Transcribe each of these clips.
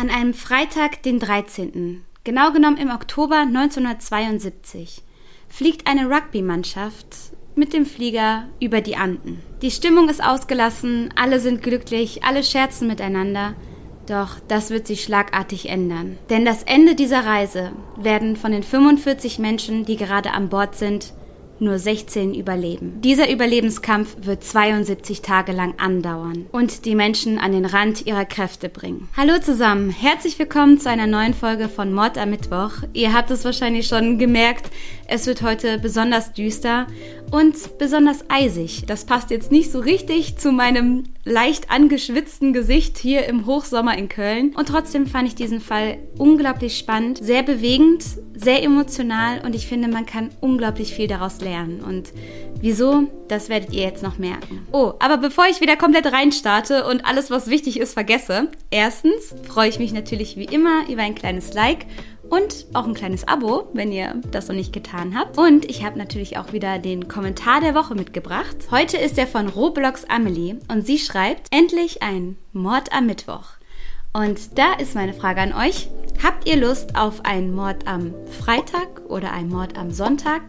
An einem Freitag, den 13., genau genommen im Oktober 1972, fliegt eine Rugby-Mannschaft mit dem Flieger über die Anden. Die Stimmung ist ausgelassen, alle sind glücklich, alle scherzen miteinander. Doch das wird sich schlagartig ändern. Denn das Ende dieser Reise werden von den 45 Menschen, die gerade an Bord sind, nur 16 überleben. Dieser Überlebenskampf wird 72 Tage lang andauern und die Menschen an den Rand ihrer Kräfte bringen. Hallo zusammen, herzlich willkommen zu einer neuen Folge von Mord am Mittwoch. Ihr habt es wahrscheinlich schon gemerkt, es wird heute besonders düster und besonders eisig. Das passt jetzt nicht so richtig zu meinem leicht angeschwitzten Gesicht hier im Hochsommer in Köln. Und trotzdem fand ich diesen Fall unglaublich spannend, sehr bewegend, sehr emotional und ich finde, man kann unglaublich viel daraus lernen. Und wieso, das werdet ihr jetzt noch merken. Oh, aber bevor ich wieder komplett reinstarte und alles, was wichtig ist, vergesse, erstens freue ich mich natürlich wie immer über ein kleines Like und auch ein kleines Abo, wenn ihr das noch nicht getan habt. Und ich habe natürlich auch wieder den Kommentar der Woche mitgebracht. Heute ist er von Roblox Amelie und sie schreibt, endlich ein Mord am Mittwoch. Und da ist meine Frage an euch. Habt ihr Lust auf einen Mord am Freitag oder einen Mord am Sonntag?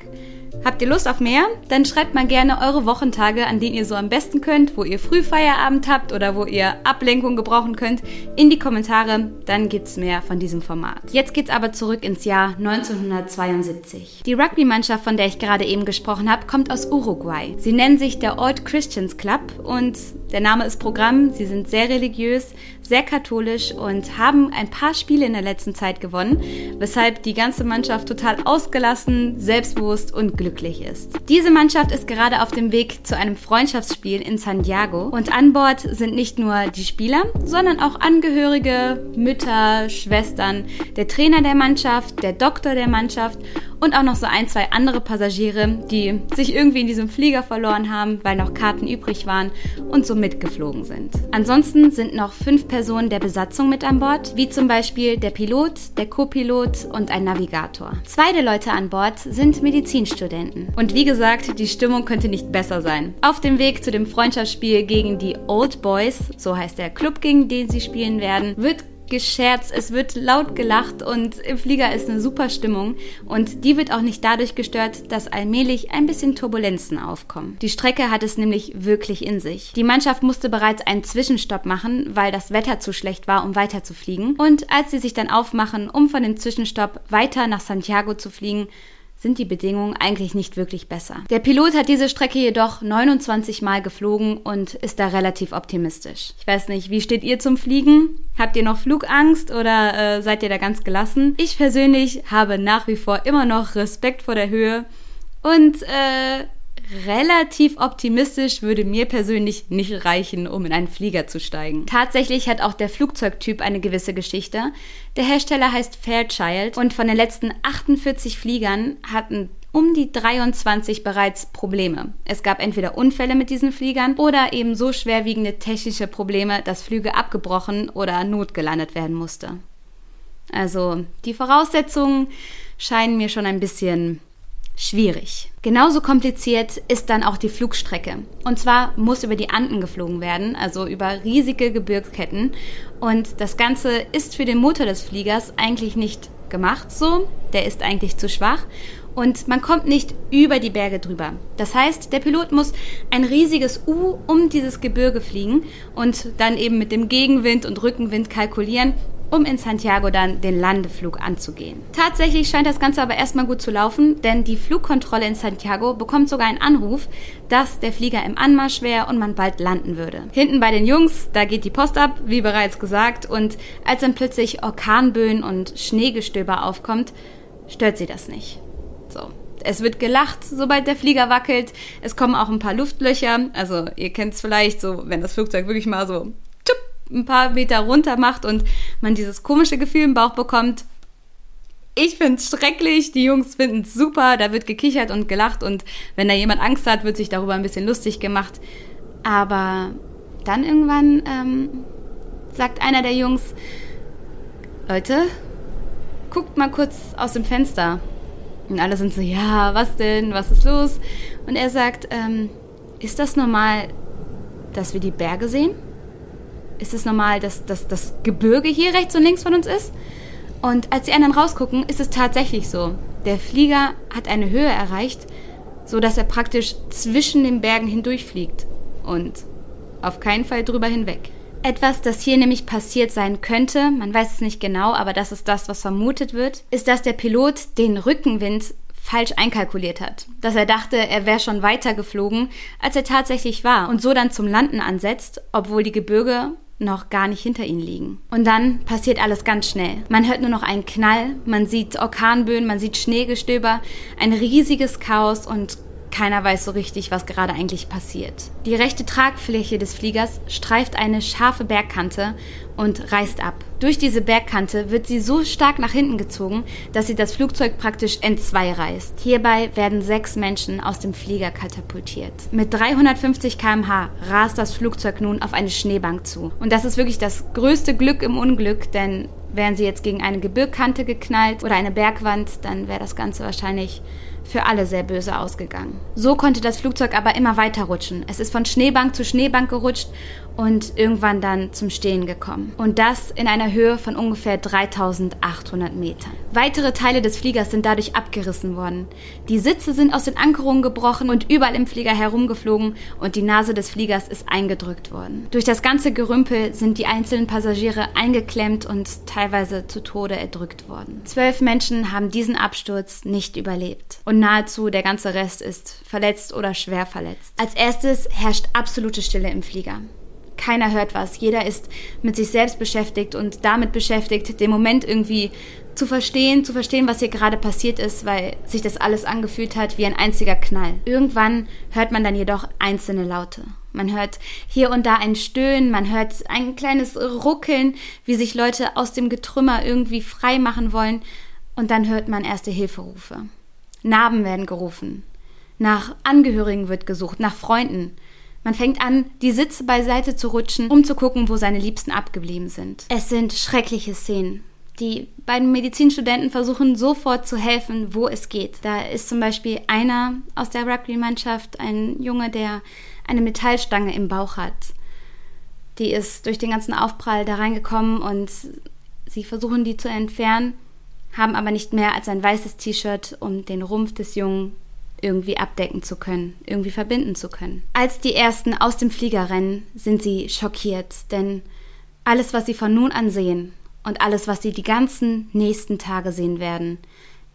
Habt ihr Lust auf mehr? Dann schreibt mal gerne eure Wochentage, an denen ihr so am besten könnt, wo ihr Frühfeierabend habt oder wo ihr Ablenkung gebrauchen könnt, in die Kommentare. Dann gibt's mehr von diesem Format. Jetzt geht's aber zurück ins Jahr 1972. Die Rugby-Mannschaft, von der ich gerade eben gesprochen habe, kommt aus Uruguay. Sie nennen sich der Old Christians Club und der Name ist Programm. Sie sind sehr religiös, sehr katholisch und haben ein paar Spiele in der letzten Zeit gewonnen, weshalb die ganze Mannschaft total ausgelassen, selbstbewusst und glücklich ist. Diese Mannschaft ist gerade auf dem Weg zu einem Freundschaftsspiel in Santiago und an Bord sind nicht nur die Spieler, sondern auch Angehörige, Mütter, Schwestern, der Trainer der Mannschaft, der Doktor der Mannschaft und auch noch so ein, zwei andere Passagiere, die sich irgendwie in diesem Flieger verloren haben, weil noch Karten übrig waren und so mitgeflogen sind. Ansonsten sind noch fünf Personen der Besatzung mit an Bord, wie zum Beispiel der Pilot, der Co-Pilot und ein Navigator. Zwei der Leute an Bord sind Medizinstudenten. Und wie gesagt, die Stimmung könnte nicht besser sein. Auf dem Weg zu dem Freundschaftsspiel gegen die Old Boys, so heißt der Club, gegen den sie spielen werden, wird gescherzt, es wird laut gelacht und im Flieger ist eine super Stimmung und die wird auch nicht dadurch gestört, dass allmählich ein bisschen Turbulenzen aufkommen. Die Strecke hat es nämlich wirklich in sich. Die Mannschaft musste bereits einen Zwischenstopp machen, weil das Wetter zu schlecht war, um weiter zu fliegen und als sie sich dann aufmachen, um von dem Zwischenstopp weiter nach Santiago zu fliegen, sind die Bedingungen eigentlich nicht wirklich besser. Der Pilot hat diese Strecke jedoch 29 Mal geflogen und ist da relativ optimistisch. Ich weiß nicht, wie steht ihr zum Fliegen? Habt ihr noch Flugangst oder äh, seid ihr da ganz gelassen? Ich persönlich habe nach wie vor immer noch Respekt vor der Höhe und äh, relativ optimistisch würde mir persönlich nicht reichen, um in einen Flieger zu steigen. Tatsächlich hat auch der Flugzeugtyp eine gewisse Geschichte. Der Hersteller heißt Fairchild und von den letzten 48 Fliegern hatten um die 23 bereits Probleme. Es gab entweder Unfälle mit diesen Fliegern oder eben so schwerwiegende technische Probleme, dass Flüge abgebrochen oder notgelandet werden musste. Also die Voraussetzungen scheinen mir schon ein bisschen schwierig. Genauso kompliziert ist dann auch die Flugstrecke. Und zwar muss über die Anden geflogen werden, also über riesige Gebirgsketten. Und das Ganze ist für den Motor des Fliegers eigentlich nicht gemacht so. Der ist eigentlich zu schwach. Und man kommt nicht über die Berge drüber. Das heißt, der Pilot muss ein riesiges U um dieses Gebirge fliegen und dann eben mit dem Gegenwind und Rückenwind kalkulieren, um in Santiago dann den Landeflug anzugehen. Tatsächlich scheint das Ganze aber erstmal gut zu laufen, denn die Flugkontrolle in Santiago bekommt sogar einen Anruf, dass der Flieger im Anmarsch wäre und man bald landen würde. Hinten bei den Jungs, da geht die Post ab, wie bereits gesagt, und als dann plötzlich Orkanböen und Schneegestöber aufkommt, stört sie das nicht. So, es wird gelacht, sobald der Flieger wackelt. Es kommen auch ein paar Luftlöcher. Also ihr kennt es vielleicht so, wenn das Flugzeug wirklich mal so ein paar Meter runter macht und man dieses komische Gefühl im Bauch bekommt. Ich finde es schrecklich, die Jungs finden es super, da wird gekichert und gelacht und wenn da jemand Angst hat, wird sich darüber ein bisschen lustig gemacht. Aber dann irgendwann ähm, sagt einer der Jungs, Leute, guckt mal kurz aus dem Fenster. Und alle sind so, ja, was denn, was ist los? Und er sagt, ähm, ist das normal, dass wir die Berge sehen? Ist es normal, dass, dass das Gebirge hier rechts und links von uns ist? Und als die anderen rausgucken, ist es tatsächlich so. Der Flieger hat eine Höhe erreicht, so dass er praktisch zwischen den Bergen hindurchfliegt und auf keinen Fall drüber hinweg. Etwas, das hier nämlich passiert sein könnte, man weiß es nicht genau, aber das ist das, was vermutet wird, ist, dass der Pilot den Rückenwind falsch einkalkuliert hat. Dass er dachte, er wäre schon weiter geflogen, als er tatsächlich war und so dann zum Landen ansetzt, obwohl die Gebirge noch gar nicht hinter ihnen liegen. Und dann passiert alles ganz schnell. Man hört nur noch einen Knall, man sieht Orkanböen, man sieht Schneegestöber, ein riesiges Chaos und keiner weiß so richtig, was gerade eigentlich passiert. Die rechte Tragfläche des Fliegers streift eine scharfe Bergkante und reißt ab. Durch diese Bergkante wird sie so stark nach hinten gezogen, dass sie das Flugzeug praktisch entzwei reißt. Hierbei werden sechs Menschen aus dem Flieger katapultiert. Mit 350 km/h rast das Flugzeug nun auf eine Schneebank zu. Und das ist wirklich das größte Glück im Unglück, denn wären sie jetzt gegen eine Gebirgkante geknallt oder eine Bergwand, dann wäre das Ganze wahrscheinlich für alle sehr böse ausgegangen. So konnte das Flugzeug aber immer weiter rutschen. Es ist von Schneebank zu Schneebank gerutscht und irgendwann dann zum Stehen gekommen. Und das in einer Höhe von ungefähr 3800 Metern. Weitere Teile des Fliegers sind dadurch abgerissen worden. Die Sitze sind aus den Ankerungen gebrochen und überall im Flieger herumgeflogen und die Nase des Fliegers ist eingedrückt worden. Durch das ganze Gerümpel sind die einzelnen Passagiere eingeklemmt und teilweise zu Tode erdrückt worden. Zwölf Menschen haben diesen Absturz nicht überlebt und nahezu der ganze Rest ist verletzt oder schwer verletzt. Als erstes herrscht absolute Stille im Flieger. Keiner hört was. Jeder ist mit sich selbst beschäftigt und damit beschäftigt, den Moment irgendwie zu verstehen, zu verstehen, was hier gerade passiert ist, weil sich das alles angefühlt hat wie ein einziger Knall. Irgendwann hört man dann jedoch einzelne Laute. Man hört hier und da ein Stöhnen, man hört ein kleines Ruckeln, wie sich Leute aus dem Getrümmer irgendwie frei machen wollen, und dann hört man erste Hilferufe. Narben werden gerufen. Nach Angehörigen wird gesucht, nach Freunden. Man fängt an, die Sitze beiseite zu rutschen, um zu gucken, wo seine Liebsten abgeblieben sind. Es sind schreckliche Szenen. Die beiden Medizinstudenten versuchen sofort zu helfen, wo es geht. Da ist zum Beispiel einer aus der Rugby-Mannschaft, ein Junge, der eine Metallstange im Bauch hat. Die ist durch den ganzen Aufprall da reingekommen und sie versuchen die zu entfernen, haben aber nicht mehr als ein weißes T-Shirt um den Rumpf des Jungen irgendwie abdecken zu können, irgendwie verbinden zu können. Als die ersten aus dem Flieger rennen, sind sie schockiert, denn alles, was sie von nun an sehen und alles, was sie die ganzen nächsten Tage sehen werden,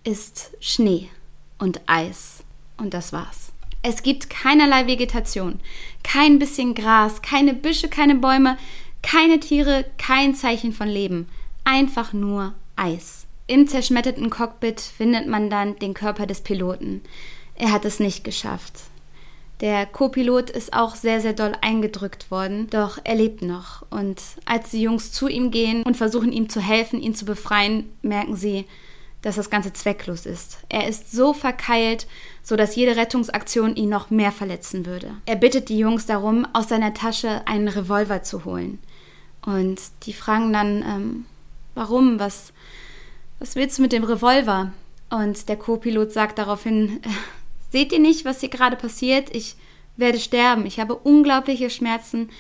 ist Schnee und Eis. Und das war's. Es gibt keinerlei Vegetation, kein bisschen Gras, keine Büsche, keine Bäume, keine Tiere, kein Zeichen von Leben. Einfach nur Eis. Im zerschmetterten Cockpit findet man dann den Körper des Piloten. Er hat es nicht geschafft. Der Co-Pilot ist auch sehr, sehr doll eingedrückt worden, doch er lebt noch. Und als die Jungs zu ihm gehen und versuchen ihm zu helfen, ihn zu befreien, merken sie, dass das Ganze zwecklos ist. Er ist so verkeilt, sodass jede Rettungsaktion ihn noch mehr verletzen würde. Er bittet die Jungs darum, aus seiner Tasche einen Revolver zu holen. Und die fragen dann, ähm, warum, was, was willst du mit dem Revolver? Und der Co-Pilot sagt daraufhin, Seht ihr nicht, was hier gerade passiert? Ich werde sterben. Ich habe unglaubliche Schmerzen.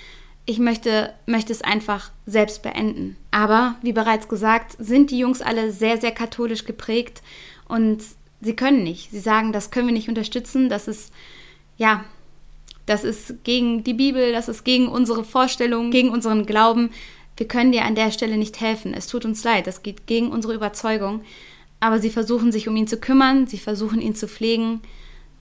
Ich möchte, möchte es einfach selbst beenden. Aber, wie bereits gesagt, sind die Jungs alle sehr, sehr katholisch geprägt und sie können nicht. Sie sagen, das können wir nicht unterstützen. Das ist, ja, das ist gegen die Bibel, das ist gegen unsere Vorstellungen, gegen unseren Glauben. Wir können dir an der Stelle nicht helfen. Es tut uns leid, das geht gegen unsere Überzeugung. Aber sie versuchen sich um ihn zu kümmern, sie versuchen ihn zu pflegen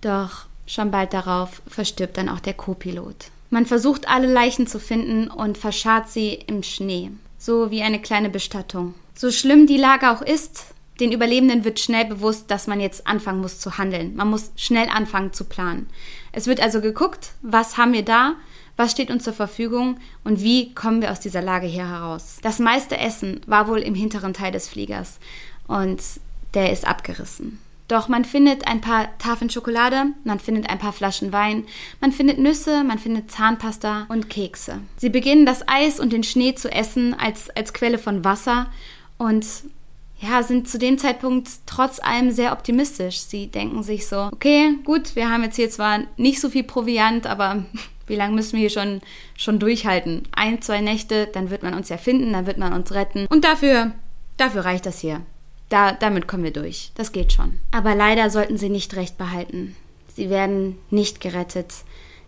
doch schon bald darauf verstirbt dann auch der Co-Pilot. Man versucht alle Leichen zu finden und verscharrt sie im Schnee, so wie eine kleine Bestattung. So schlimm die Lage auch ist, den Überlebenden wird schnell bewusst, dass man jetzt anfangen muss zu handeln. Man muss schnell anfangen zu planen. Es wird also geguckt, was haben wir da, was steht uns zur Verfügung und wie kommen wir aus dieser Lage hier heraus. Das meiste Essen war wohl im hinteren Teil des Fliegers und der ist abgerissen. Doch man findet ein paar Tafeln Schokolade, man findet ein paar Flaschen Wein, man findet Nüsse, man findet Zahnpasta und Kekse. Sie beginnen das Eis und den Schnee zu essen als, als Quelle von Wasser und ja, sind zu dem Zeitpunkt trotz allem sehr optimistisch. Sie denken sich so, okay, gut, wir haben jetzt hier zwar nicht so viel Proviant, aber Wie lange müssen wir hier schon, schon durchhalten? Ein, zwei Nächte, dann wird man uns ja finden, dann wird man uns retten. Und dafür, dafür reicht das hier. Da, damit kommen wir durch. Das geht schon. Aber leider sollten sie nicht recht behalten. Sie werden nicht gerettet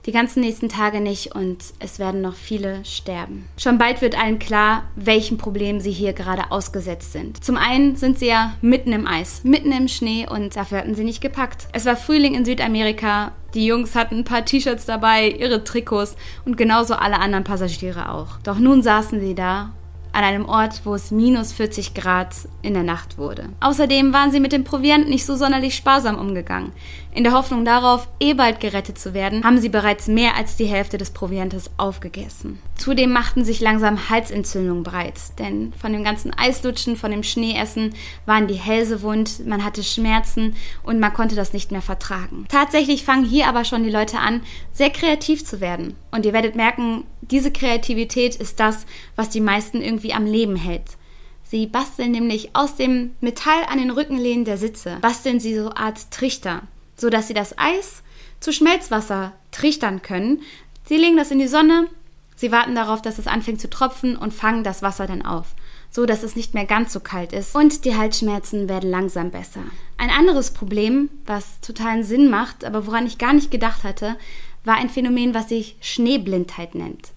die ganzen nächsten Tage nicht und es werden noch viele sterben. Schon bald wird allen klar, welchen Problemen sie hier gerade ausgesetzt sind. Zum einen sind sie ja mitten im Eis, mitten im Schnee und dafür hatten sie nicht gepackt. Es war Frühling in Südamerika, die Jungs hatten ein paar T-Shirts dabei, ihre Trikots und genauso alle anderen Passagiere auch. Doch nun saßen sie da an einem Ort, wo es minus 40 Grad in der Nacht wurde. Außerdem waren sie mit dem Proviant nicht so sonderlich sparsam umgegangen. In der Hoffnung darauf, eh bald gerettet zu werden, haben sie bereits mehr als die Hälfte des Proviantes aufgegessen. Zudem machten sich langsam Halsentzündungen breit, denn von dem ganzen Eislutschen, von dem Schneeessen waren die Hälse wund, man hatte Schmerzen und man konnte das nicht mehr vertragen. Tatsächlich fangen hier aber schon die Leute an, sehr kreativ zu werden. Und ihr werdet merken, diese Kreativität ist das, was die meisten irgendwie am Leben hält. Sie basteln nämlich aus dem Metall an den Rückenlehnen der Sitze, basteln sie so Art Trichter, so dass sie das Eis zu Schmelzwasser trichtern können. Sie legen das in die Sonne, sie warten darauf, dass es anfängt zu tropfen und fangen das Wasser dann auf, so dass es nicht mehr ganz so kalt ist und die Halsschmerzen werden langsam besser. Ein anderes Problem, was totalen Sinn macht, aber woran ich gar nicht gedacht hatte, war ein Phänomen, was sich Schneeblindheit nennt.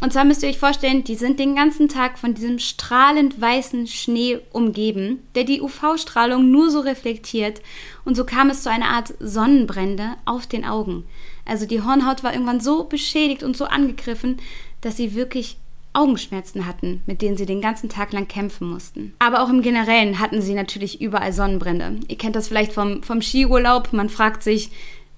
Und zwar müsst ihr euch vorstellen, die sind den ganzen Tag von diesem strahlend weißen Schnee umgeben, der die UV-Strahlung nur so reflektiert. Und so kam es zu einer Art Sonnenbrände auf den Augen. Also die Hornhaut war irgendwann so beschädigt und so angegriffen, dass sie wirklich Augenschmerzen hatten, mit denen sie den ganzen Tag lang kämpfen mussten. Aber auch im Generellen hatten sie natürlich überall Sonnenbrände. Ihr kennt das vielleicht vom, vom Skiurlaub. Man fragt sich,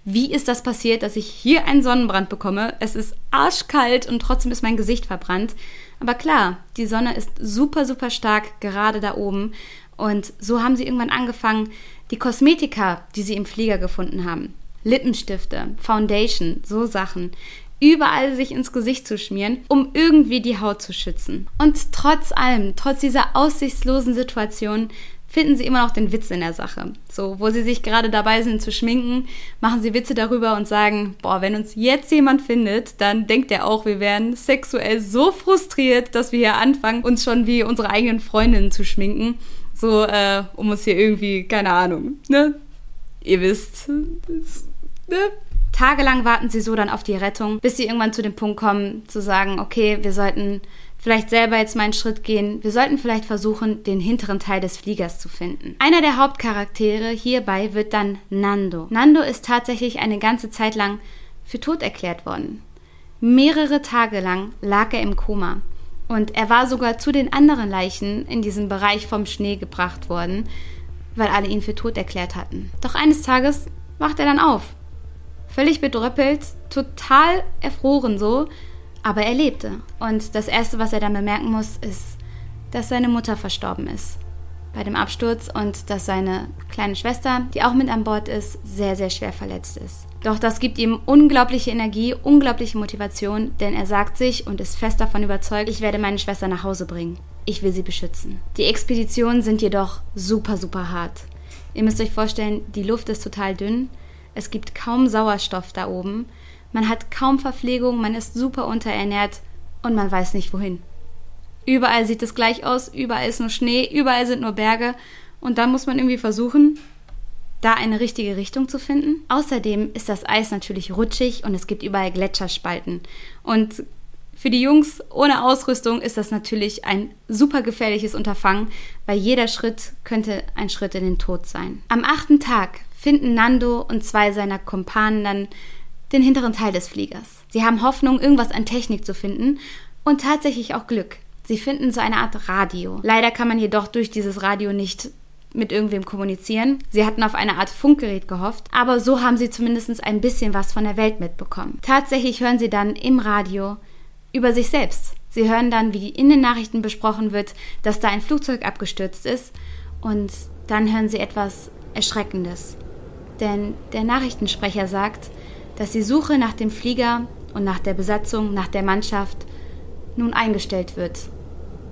wie ist das passiert, dass ich hier einen Sonnenbrand bekomme? Es ist arschkalt und trotzdem ist mein Gesicht verbrannt. Aber klar, die Sonne ist super, super stark gerade da oben. Und so haben sie irgendwann angefangen, die Kosmetika, die sie im Flieger gefunden haben, Lippenstifte, Foundation, so Sachen, überall sich ins Gesicht zu schmieren, um irgendwie die Haut zu schützen. Und trotz allem, trotz dieser aussichtslosen Situation, finden sie immer noch den Witz in der Sache. So, wo sie sich gerade dabei sind zu schminken, machen sie Witze darüber und sagen, boah, wenn uns jetzt jemand findet, dann denkt er auch, wir wären sexuell so frustriert, dass wir hier anfangen, uns schon wie unsere eigenen Freundinnen zu schminken. So, äh, um uns hier irgendwie, keine Ahnung, ne? Ihr wisst, ne? Tagelang warten sie so dann auf die Rettung, bis sie irgendwann zu dem Punkt kommen, zu sagen, okay, wir sollten vielleicht selber jetzt mal einen Schritt gehen. Wir sollten vielleicht versuchen, den hinteren Teil des Fliegers zu finden. Einer der Hauptcharaktere hierbei wird dann Nando. Nando ist tatsächlich eine ganze Zeit lang für tot erklärt worden. Mehrere Tage lang lag er im Koma. Und er war sogar zu den anderen Leichen in diesem Bereich vom Schnee gebracht worden, weil alle ihn für tot erklärt hatten. Doch eines Tages wacht er dann auf. Völlig bedröppelt, total erfroren so, aber er lebte. Und das Erste, was er dann bemerken muss, ist, dass seine Mutter verstorben ist bei dem Absturz und dass seine kleine Schwester, die auch mit an Bord ist, sehr, sehr schwer verletzt ist. Doch das gibt ihm unglaubliche Energie, unglaubliche Motivation, denn er sagt sich und ist fest davon überzeugt, ich werde meine Schwester nach Hause bringen. Ich will sie beschützen. Die Expeditionen sind jedoch super, super hart. Ihr müsst euch vorstellen, die Luft ist total dünn, es gibt kaum Sauerstoff da oben man hat kaum Verpflegung, man ist super unterernährt und man weiß nicht wohin. Überall sieht es gleich aus, überall ist nur Schnee, überall sind nur Berge und dann muss man irgendwie versuchen, da eine richtige Richtung zu finden. Außerdem ist das Eis natürlich rutschig und es gibt überall Gletscherspalten. Und für die Jungs ohne Ausrüstung ist das natürlich ein super gefährliches Unterfangen, weil jeder Schritt könnte ein Schritt in den Tod sein. Am achten Tag finden Nando und zwei seiner Kumpanen dann den hinteren Teil des Fliegers. Sie haben Hoffnung, irgendwas an Technik zu finden und tatsächlich auch Glück. Sie finden so eine Art Radio. Leider kann man jedoch durch dieses Radio nicht mit irgendwem kommunizieren. Sie hatten auf eine Art Funkgerät gehofft, aber so haben sie zumindest ein bisschen was von der Welt mitbekommen. Tatsächlich hören sie dann im Radio über sich selbst. Sie hören dann, wie in den Nachrichten besprochen wird, dass da ein Flugzeug abgestürzt ist und dann hören sie etwas Erschreckendes. Denn der Nachrichtensprecher sagt, dass die Suche nach dem Flieger und nach der Besatzung, nach der Mannschaft nun eingestellt wird.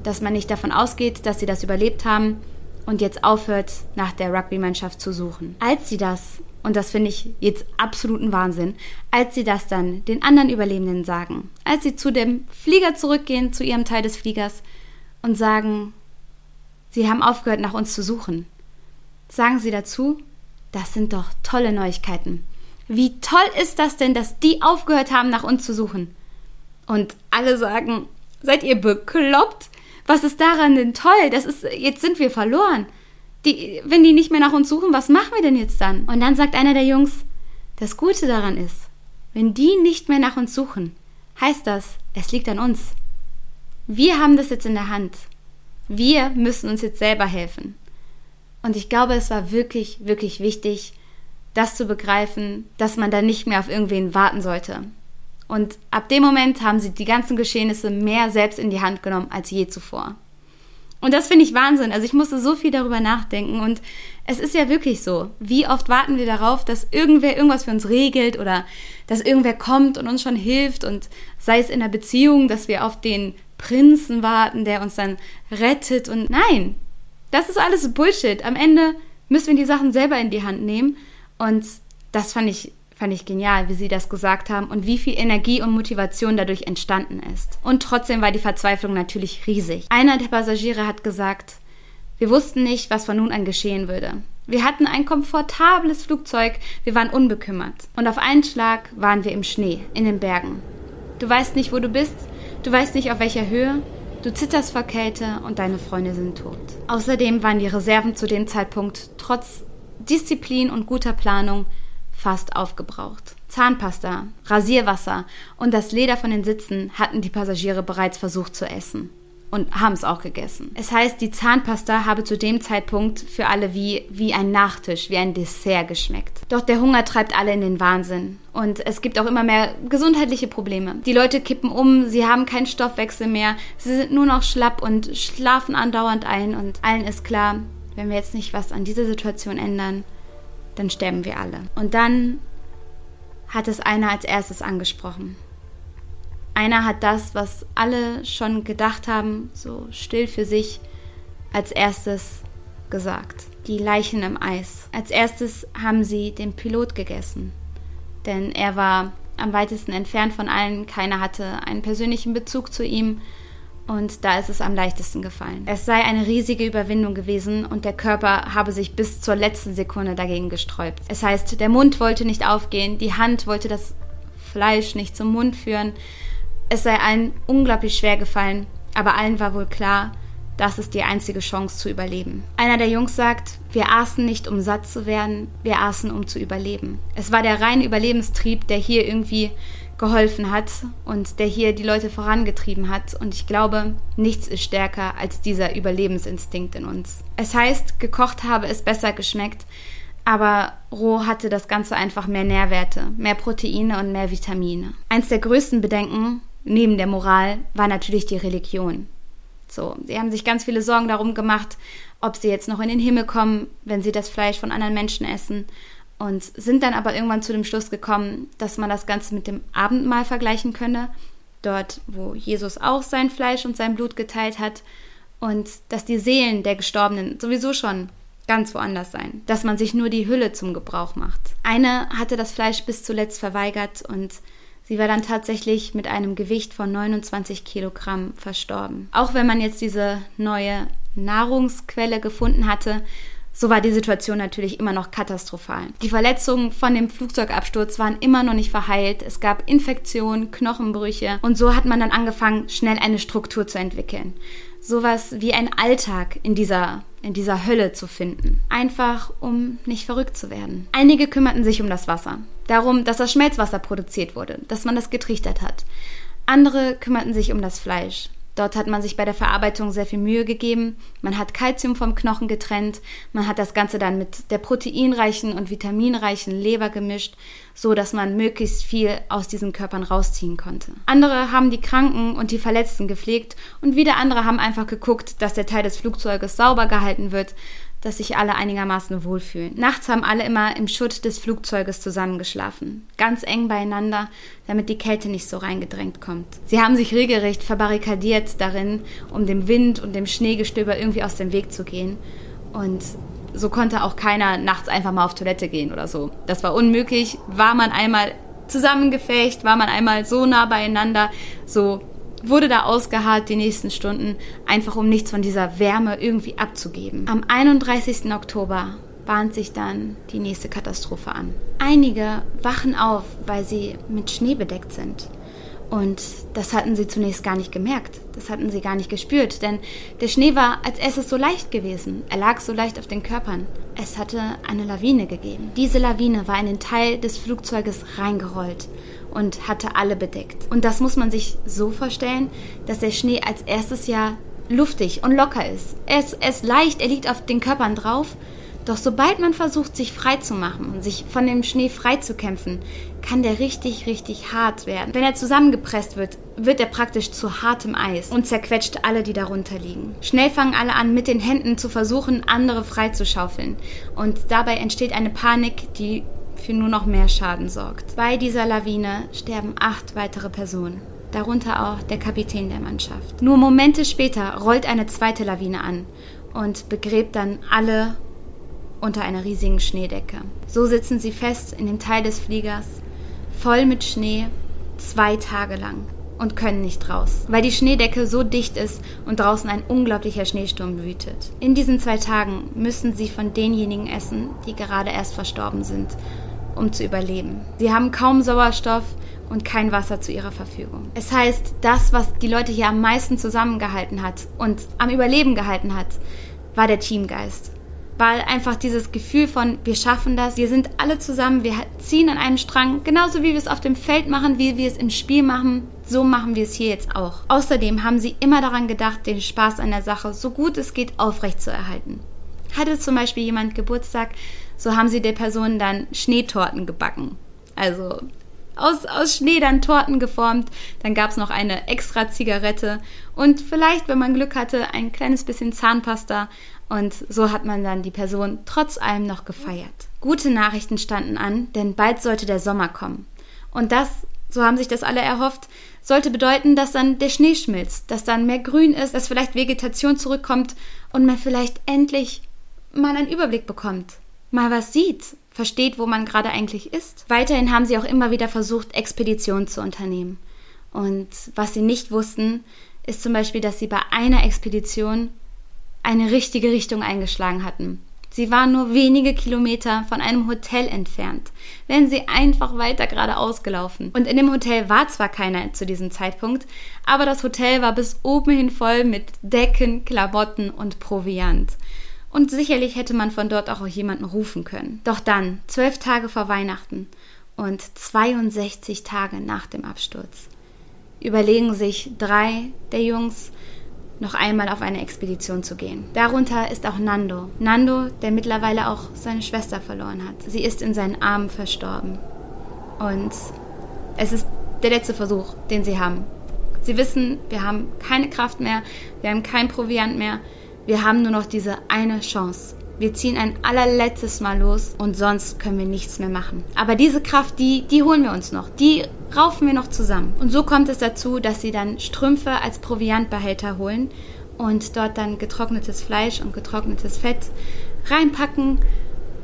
Dass man nicht davon ausgeht, dass sie das überlebt haben und jetzt aufhört, nach der Rugby-Mannschaft zu suchen. Als sie das und das finde ich jetzt absoluten Wahnsinn, als sie das dann den anderen Überlebenden sagen. Als sie zu dem Flieger zurückgehen, zu ihrem Teil des Fliegers und sagen, sie haben aufgehört, nach uns zu suchen. Sagen sie dazu, das sind doch tolle Neuigkeiten. Wie toll ist das denn, dass die aufgehört haben, nach uns zu suchen? Und alle sagen, seid ihr bekloppt? Was ist daran denn toll? Das ist, jetzt sind wir verloren. Die, wenn die nicht mehr nach uns suchen, was machen wir denn jetzt dann? Und dann sagt einer der Jungs, das Gute daran ist, wenn die nicht mehr nach uns suchen, heißt das, es liegt an uns. Wir haben das jetzt in der Hand. Wir müssen uns jetzt selber helfen. Und ich glaube, es war wirklich, wirklich wichtig, das zu begreifen, dass man da nicht mehr auf irgendwen warten sollte. Und ab dem Moment haben sie die ganzen Geschehnisse mehr selbst in die Hand genommen als je zuvor. Und das finde ich Wahnsinn. Also ich musste so viel darüber nachdenken und es ist ja wirklich so. Wie oft warten wir darauf, dass irgendwer irgendwas für uns regelt oder dass irgendwer kommt und uns schon hilft und sei es in der Beziehung, dass wir auf den Prinzen warten, der uns dann rettet und nein, das ist alles Bullshit. Am Ende müssen wir die Sachen selber in die Hand nehmen und das fand ich Fand ich genial, wie sie das gesagt haben und wie viel Energie und Motivation dadurch entstanden ist. Und trotzdem war die Verzweiflung natürlich riesig. Einer der Passagiere hat gesagt, wir wussten nicht, was von nun an geschehen würde. Wir hatten ein komfortables Flugzeug, wir waren unbekümmert. Und auf einen Schlag waren wir im Schnee, in den Bergen. Du weißt nicht, wo du bist, du weißt nicht, auf welcher Höhe, du zitterst vor Kälte und deine Freunde sind tot. Außerdem waren die Reserven zu dem Zeitpunkt trotz Disziplin und guter Planung fast aufgebraucht. Zahnpasta, Rasierwasser und das Leder von den Sitzen hatten die Passagiere bereits versucht zu essen und haben es auch gegessen. Es heißt, die Zahnpasta habe zu dem Zeitpunkt für alle wie, wie ein Nachtisch, wie ein Dessert geschmeckt. Doch der Hunger treibt alle in den Wahnsinn und es gibt auch immer mehr gesundheitliche Probleme. Die Leute kippen um, sie haben keinen Stoffwechsel mehr, sie sind nur noch schlapp und schlafen andauernd ein und allen ist klar, wenn wir jetzt nicht was an dieser Situation ändern, dann sterben wir alle. Und dann hat es einer als erstes angesprochen. Einer hat das, was alle schon gedacht haben, so still für sich, als erstes gesagt. Die Leichen im Eis. Als erstes haben sie den Pilot gegessen. Denn er war am weitesten entfernt von allen, keiner hatte einen persönlichen Bezug zu ihm und da ist es am leichtesten gefallen. Es sei eine riesige Überwindung gewesen und der Körper habe sich bis zur letzten Sekunde dagegen gesträubt. Es heißt, der Mund wollte nicht aufgehen, die Hand wollte das Fleisch nicht zum Mund führen. Es sei allen unglaublich schwer gefallen, aber allen war wohl klar, das ist die einzige Chance zu überleben. Einer der Jungs sagt, wir aßen nicht, um satt zu werden, wir aßen, um zu überleben. Es war der reine Überlebenstrieb, der hier irgendwie geholfen hat und der hier die Leute vorangetrieben hat. Und ich glaube, nichts ist stärker als dieser Überlebensinstinkt in uns. Es heißt, gekocht habe es besser geschmeckt, aber roh hatte das Ganze einfach mehr Nährwerte, mehr Proteine und mehr Vitamine. Eins der größten Bedenken neben der Moral war natürlich die Religion. So, sie haben sich ganz viele Sorgen darum gemacht, ob sie jetzt noch in den Himmel kommen, wenn sie das Fleisch von anderen Menschen essen und sind dann aber irgendwann zu dem Schluss gekommen, dass man das Ganze mit dem Abendmahl vergleichen könne, dort wo Jesus auch sein Fleisch und sein Blut geteilt hat und dass die Seelen der Gestorbenen sowieso schon ganz woanders seien, dass man sich nur die Hülle zum Gebrauch macht. Eine hatte das Fleisch bis zuletzt verweigert und sie war dann tatsächlich mit einem Gewicht von 29 Kilogramm verstorben. Auch wenn man jetzt diese neue Nahrungsquelle gefunden hatte, so war die Situation natürlich immer noch katastrophal. Die Verletzungen von dem Flugzeugabsturz waren immer noch nicht verheilt. Es gab Infektionen, Knochenbrüche und so hat man dann angefangen, schnell eine Struktur zu entwickeln. Sowas wie ein Alltag in dieser, in dieser Hölle zu finden. Einfach, um nicht verrückt zu werden. Einige kümmerten sich um das Wasser. Darum, dass das Schmelzwasser produziert wurde, dass man das getrichtert hat. Andere kümmerten sich um das Fleisch. Dort hat man sich bei der Verarbeitung sehr viel Mühe gegeben. Man hat Kalzium vom Knochen getrennt. Man hat das Ganze dann mit der proteinreichen und vitaminreichen Leber gemischt, so dass man möglichst viel aus diesen Körpern rausziehen konnte. Andere haben die Kranken und die Verletzten gepflegt und wieder andere haben einfach geguckt, dass der Teil des Flugzeuges sauber gehalten wird, dass sich alle einigermaßen wohlfühlen. Nachts haben alle immer im Schutt des Flugzeuges zusammengeschlafen, ganz eng beieinander, damit die Kälte nicht so reingedrängt kommt. Sie haben sich regelrecht verbarrikadiert darin, um dem Wind und dem Schneegestöber irgendwie aus dem Weg zu gehen. Und so konnte auch keiner nachts einfach mal auf Toilette gehen oder so. Das war unmöglich. War man einmal zusammengefecht, war man einmal so nah beieinander, so wurde da ausgeharrt die nächsten Stunden, einfach um nichts von dieser Wärme irgendwie abzugeben. Am 31. Oktober bahnt sich dann die nächste Katastrophe an. Einige wachen auf, weil sie mit Schnee bedeckt sind. Und das hatten sie zunächst gar nicht gemerkt. Das hatten sie gar nicht gespürt, denn der Schnee war als erstes so leicht gewesen. Er lag so leicht auf den Körpern. Es hatte eine Lawine gegeben. Diese Lawine war in den Teil des Flugzeuges reingerollt und hatte alle bedeckt. Und das muss man sich so vorstellen, dass der Schnee als erstes ja luftig und locker ist. Er ist, er ist leicht, er liegt auf den Körpern drauf doch sobald man versucht, sich frei zu machen und sich von dem Schnee frei zu kämpfen, kann der richtig, richtig hart werden. Wenn er zusammengepresst wird, wird er praktisch zu hartem Eis und zerquetscht alle, die darunter liegen. Schnell fangen alle an, mit den Händen zu versuchen, andere freizuschaufeln. Und dabei entsteht eine Panik, die für nur noch mehr Schaden sorgt. Bei dieser Lawine sterben acht weitere Personen darunter auch der Kapitän der Mannschaft. Nur Momente später rollt eine zweite Lawine an und begräbt dann alle unter einer riesigen Schneedecke. So sitzen sie fest in dem Teil des Fliegers, voll mit Schnee, zwei Tage lang und können nicht raus, weil die Schneedecke so dicht ist und draußen ein unglaublicher Schneesturm wütet. In diesen zwei Tagen müssen sie von denjenigen essen, die gerade erst verstorben sind, um zu überleben. Sie haben kaum Sauerstoff und kein Wasser zu ihrer Verfügung. Es heißt, das, was die Leute hier am meisten zusammengehalten hat und am Überleben gehalten hat, war der Teamgeist weil einfach dieses Gefühl von, wir schaffen das, wir sind alle zusammen, wir ziehen an einem Strang, genauso wie wir es auf dem Feld machen, wie wir es im Spiel machen, so machen wir es hier jetzt auch. Außerdem haben sie immer daran gedacht, den Spaß an der Sache so gut es geht aufrechtzuerhalten. Hatte zum Beispiel jemand Geburtstag, so haben sie der Person dann Schneetorten gebacken. Also aus, aus Schnee dann Torten geformt. Dann gab es noch eine extra Zigarette und vielleicht, wenn man Glück hatte, ein kleines bisschen Zahnpasta. Und so hat man dann die Person trotz allem noch gefeiert. Gute Nachrichten standen an, denn bald sollte der Sommer kommen. Und das, so haben sich das alle erhofft, sollte bedeuten, dass dann der Schnee schmilzt, dass dann mehr Grün ist, dass vielleicht Vegetation zurückkommt und man vielleicht endlich mal einen Überblick bekommt, mal was sieht, versteht, wo man gerade eigentlich ist. Weiterhin haben sie auch immer wieder versucht, Expeditionen zu unternehmen. Und was sie nicht wussten, ist zum Beispiel, dass sie bei einer Expedition eine richtige Richtung eingeschlagen hatten. Sie waren nur wenige Kilometer von einem Hotel entfernt. Wären sie einfach weiter geradeaus gelaufen. Und in dem Hotel war zwar keiner zu diesem Zeitpunkt, aber das Hotel war bis oben hin voll mit Decken, Klamotten und Proviant. Und sicherlich hätte man von dort auch jemanden rufen können. Doch dann, zwölf Tage vor Weihnachten und 62 Tage nach dem Absturz, überlegen sich drei der Jungs, noch einmal auf eine Expedition zu gehen. Darunter ist auch Nando. Nando, der mittlerweile auch seine Schwester verloren hat. Sie ist in seinen Armen verstorben. Und es ist der letzte Versuch, den sie haben. Sie wissen, wir haben keine Kraft mehr, wir haben kein Proviant mehr, wir haben nur noch diese eine Chance. Wir ziehen ein allerletztes Mal los und sonst können wir nichts mehr machen. Aber diese Kraft, die, die holen wir uns noch. Die raufen wir noch zusammen. Und so kommt es dazu, dass sie dann Strümpfe als Proviantbehälter holen und dort dann getrocknetes Fleisch und getrocknetes Fett reinpacken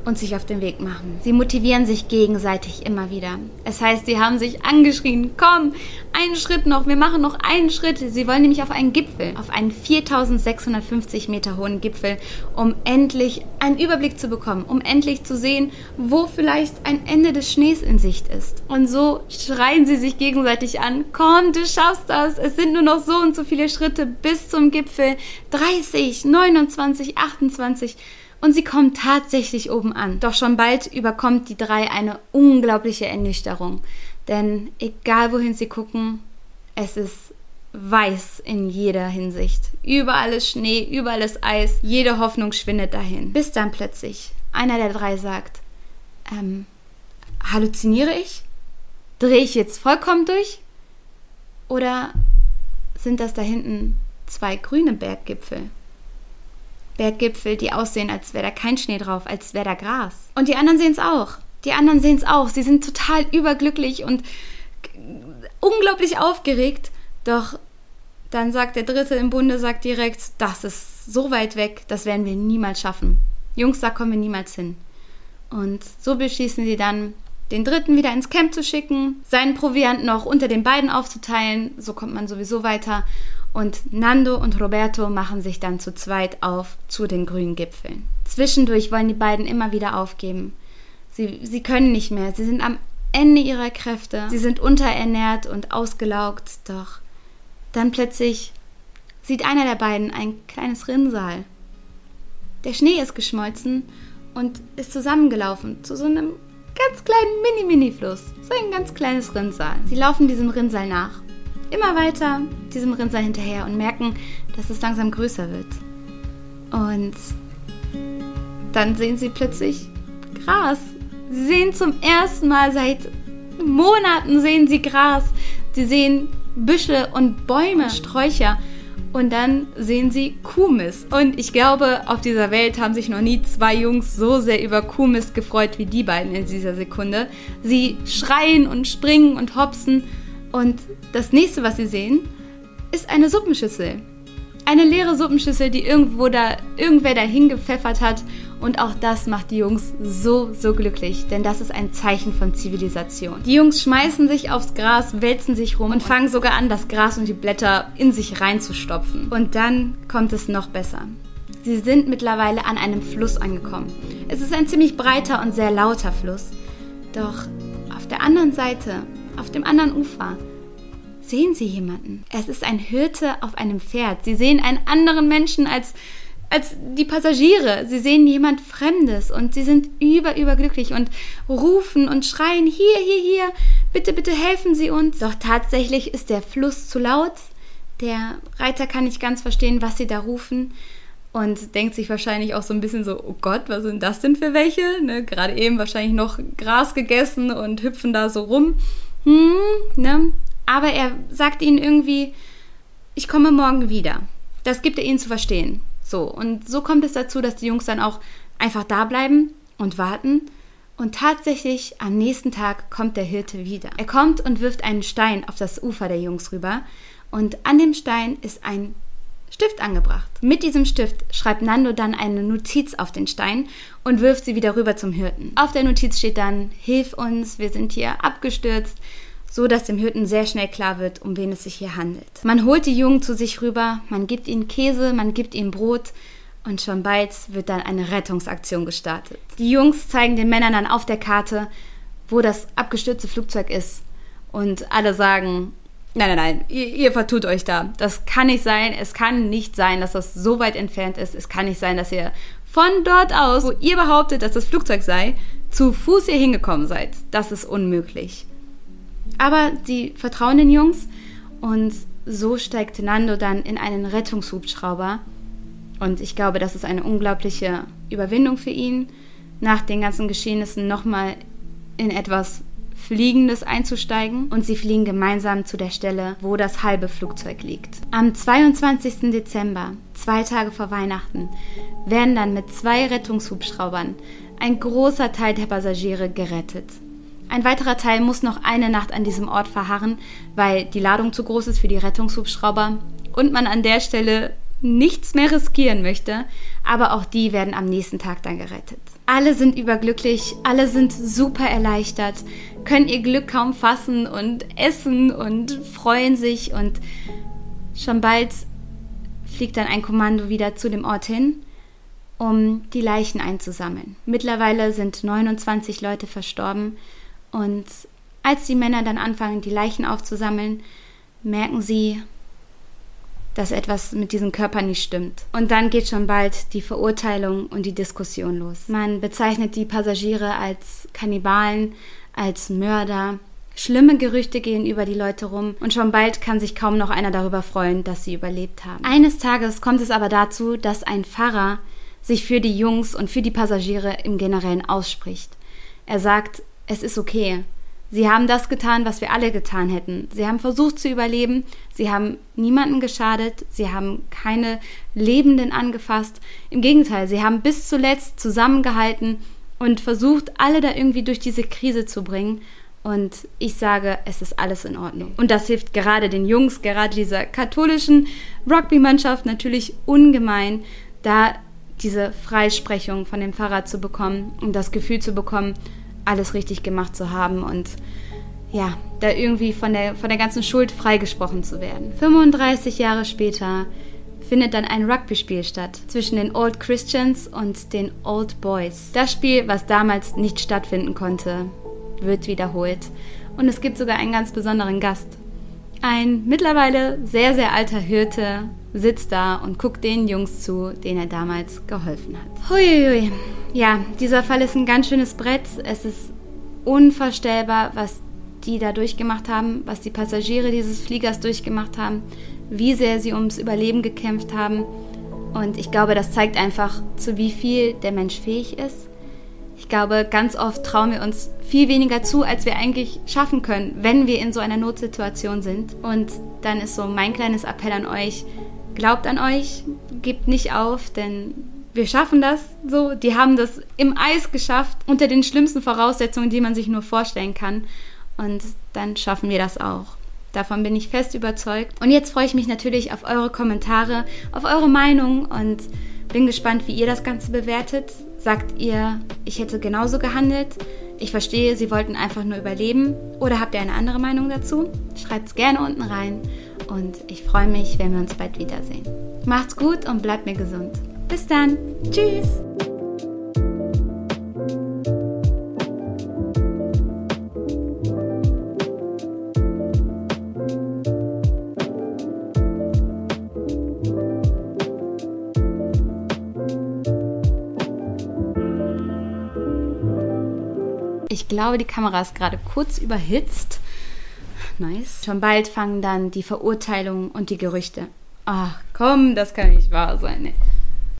und sich auf den Weg machen. Sie motivieren sich gegenseitig immer wieder. Es heißt, sie haben sich angeschrien, komm, einen Schritt noch, wir machen noch einen Schritt. Sie wollen nämlich auf einen Gipfel, auf einen 4650 Meter hohen Gipfel, um endlich einen Überblick zu bekommen, um endlich zu sehen, wo vielleicht ein Ende des Schnees in Sicht ist. Und so schreien sie sich gegenseitig an, komm, du schaffst das, es sind nur noch so und so viele Schritte bis zum Gipfel, 30, 29, 28 und sie kommen tatsächlich oben an. Doch schon bald überkommt die drei eine unglaubliche Ernüchterung. Denn egal wohin sie gucken, es ist weiß in jeder Hinsicht. Überall ist Schnee, überall ist Eis, jede Hoffnung schwindet dahin. Bis dann plötzlich einer der drei sagt, ähm, halluziniere ich? Drehe ich jetzt vollkommen durch? Oder sind das da hinten zwei grüne Berggipfel? Berggipfel, die aussehen, als wäre da kein Schnee drauf, als wäre da Gras. Und die anderen sehen es auch. Die anderen sehen es auch. Sie sind total überglücklich und unglaublich aufgeregt. Doch dann sagt der Dritte im Bunde, sagt direkt, das ist so weit weg, das werden wir niemals schaffen. Jungs, da kommen wir niemals hin. Und so beschließen sie dann, den dritten wieder ins Camp zu schicken, seinen Proviant noch unter den beiden aufzuteilen, so kommt man sowieso weiter. Und Nando und Roberto machen sich dann zu zweit auf zu den grünen Gipfeln. Zwischendurch wollen die beiden immer wieder aufgeben. Sie, sie können nicht mehr, sie sind am Ende ihrer Kräfte, sie sind unterernährt und ausgelaugt, doch dann plötzlich sieht einer der beiden ein kleines Rinnsal. Der Schnee ist geschmolzen und ist zusammengelaufen zu so einem ganz kleinen Mini-Mini-Fluss. So ein ganz kleines Rinnsal. Sie laufen diesem Rinnsal nach. Immer weiter diesem Rinnsal hinterher und merken, dass es langsam größer wird. Und dann sehen sie plötzlich Gras. Sie sehen zum ersten Mal seit Monaten sehen sie Gras. Sie sehen Büsche und Bäume, Sträucher. Und dann sehen sie Kuhmist. Und ich glaube, auf dieser Welt haben sich noch nie zwei Jungs so sehr über Kuhmist gefreut wie die beiden in dieser Sekunde. Sie schreien und springen und hopsen. Und das nächste, was sie sehen, ist eine Suppenschüssel. Eine leere Suppenschüssel, die irgendwo da irgendwer dahin gepfeffert hat. Und auch das macht die Jungs so, so glücklich, denn das ist ein Zeichen von Zivilisation. Die Jungs schmeißen sich aufs Gras, wälzen sich rum und fangen sogar an, das Gras und die Blätter in sich reinzustopfen. Und dann kommt es noch besser. Sie sind mittlerweile an einem Fluss angekommen. Es ist ein ziemlich breiter und sehr lauter Fluss. Doch auf der anderen Seite, auf dem anderen Ufer, sehen sie jemanden. Es ist ein Hirte auf einem Pferd. Sie sehen einen anderen Menschen als, als die Passagiere. Sie sehen jemand Fremdes und sie sind über, überglücklich und rufen und schreien, hier, hier, hier, bitte, bitte helfen Sie uns. Doch tatsächlich ist der Fluss zu laut. Der Reiter kann nicht ganz verstehen, was sie da rufen und denkt sich wahrscheinlich auch so ein bisschen so, oh Gott, was sind das denn für welche? Ne, Gerade eben wahrscheinlich noch Gras gegessen und hüpfen da so rum. Hm, ne? Aber er sagt ihnen irgendwie, ich komme morgen wieder. Das gibt er ihnen zu verstehen. So, und so kommt es dazu, dass die Jungs dann auch einfach da bleiben und warten. Und tatsächlich am nächsten Tag kommt der Hirte wieder. Er kommt und wirft einen Stein auf das Ufer der Jungs rüber. Und an dem Stein ist ein Stift angebracht. Mit diesem Stift schreibt Nando dann eine Notiz auf den Stein und wirft sie wieder rüber zum Hirten. Auf der Notiz steht dann, Hilf uns, wir sind hier abgestürzt, so dass dem Hirten sehr schnell klar wird, um wen es sich hier handelt. Man holt die Jungen zu sich rüber, man gibt ihnen Käse, man gibt ihnen Brot und schon bald wird dann eine Rettungsaktion gestartet. Die Jungs zeigen den Männern dann auf der Karte, wo das abgestürzte Flugzeug ist und alle sagen, Nein, nein, nein, ihr, ihr, vertut euch da. Das kann nicht sein. Es kann nicht sein, dass das so weit entfernt ist. Es kann nicht sein, dass ihr von dort aus, wo ihr behauptet, dass das Flugzeug sei, zu Fuß hier hingekommen seid. Das ist unmöglich. Aber sie vertrauen den Jungs und so steigt Nando dann in einen Rettungshubschrauber. Und ich glaube, das ist eine unglaubliche Überwindung für ihn, nach den ganzen Geschehnissen nochmal in etwas Fliegendes einzusteigen und sie fliegen gemeinsam zu der Stelle, wo das halbe Flugzeug liegt. Am 22. Dezember, zwei Tage vor Weihnachten, werden dann mit zwei Rettungshubschraubern ein großer Teil der Passagiere gerettet. Ein weiterer Teil muss noch eine Nacht an diesem Ort verharren, weil die Ladung zu groß ist für die Rettungshubschrauber und man an der Stelle nichts mehr riskieren möchte, aber auch die werden am nächsten Tag dann gerettet. Alle sind überglücklich, alle sind super erleichtert, können ihr Glück kaum fassen und essen und freuen sich und schon bald fliegt dann ein Kommando wieder zu dem Ort hin, um die Leichen einzusammeln. Mittlerweile sind 29 Leute verstorben und als die Männer dann anfangen, die Leichen aufzusammeln, merken sie, dass etwas mit diesen Körpern nicht stimmt. Und dann geht schon bald die Verurteilung und die Diskussion los. Man bezeichnet die Passagiere als Kannibalen, als Mörder. Schlimme Gerüchte gehen über die Leute rum und schon bald kann sich kaum noch einer darüber freuen, dass sie überlebt haben. Eines Tages kommt es aber dazu, dass ein Pfarrer sich für die Jungs und für die Passagiere im Generellen ausspricht. Er sagt, es ist okay. Sie haben das getan, was wir alle getan hätten. Sie haben versucht zu überleben. Sie haben niemanden geschadet. Sie haben keine Lebenden angefasst. Im Gegenteil, sie haben bis zuletzt zusammengehalten und versucht, alle da irgendwie durch diese Krise zu bringen. Und ich sage, es ist alles in Ordnung. Und das hilft gerade den Jungs, gerade dieser katholischen Rugby-Mannschaft natürlich ungemein, da diese Freisprechung von dem Pfarrer zu bekommen und das Gefühl zu bekommen, alles richtig gemacht zu haben und ja, da irgendwie von der, von der ganzen Schuld freigesprochen zu werden. 35 Jahre später findet dann ein Rugby-Spiel statt zwischen den Old Christians und den Old Boys. Das Spiel, was damals nicht stattfinden konnte, wird wiederholt. Und es gibt sogar einen ganz besonderen Gast. Ein mittlerweile sehr, sehr alter Hirte sitzt da und guckt den Jungs zu, denen er damals geholfen hat. Huiuiui. Ja, dieser Fall ist ein ganz schönes Brett. Es ist unvorstellbar, was die da durchgemacht haben, was die Passagiere dieses Fliegers durchgemacht haben, wie sehr sie ums Überleben gekämpft haben. Und ich glaube, das zeigt einfach, zu wie viel der Mensch fähig ist. Ich glaube, ganz oft trauen wir uns viel weniger zu, als wir eigentlich schaffen können, wenn wir in so einer Notsituation sind. Und dann ist so mein kleines Appell an euch, glaubt an euch, gebt nicht auf, denn wir schaffen das so. Die haben das im Eis geschafft, unter den schlimmsten Voraussetzungen, die man sich nur vorstellen kann. Und dann schaffen wir das auch. Davon bin ich fest überzeugt. Und jetzt freue ich mich natürlich auf eure Kommentare, auf eure Meinung und bin gespannt, wie ihr das Ganze bewertet. Sagt ihr, ich hätte genauso gehandelt? Ich verstehe, Sie wollten einfach nur überleben. Oder habt ihr eine andere Meinung dazu? Schreibt es gerne unten rein. Und ich freue mich, wenn wir uns bald wiedersehen. Macht's gut und bleibt mir gesund. Bis dann. Tschüss. Ich glaube, die Kamera ist gerade kurz überhitzt. Nice. Schon bald fangen dann die Verurteilungen und die Gerüchte. Ach komm, das kann nicht wahr sein. Nee.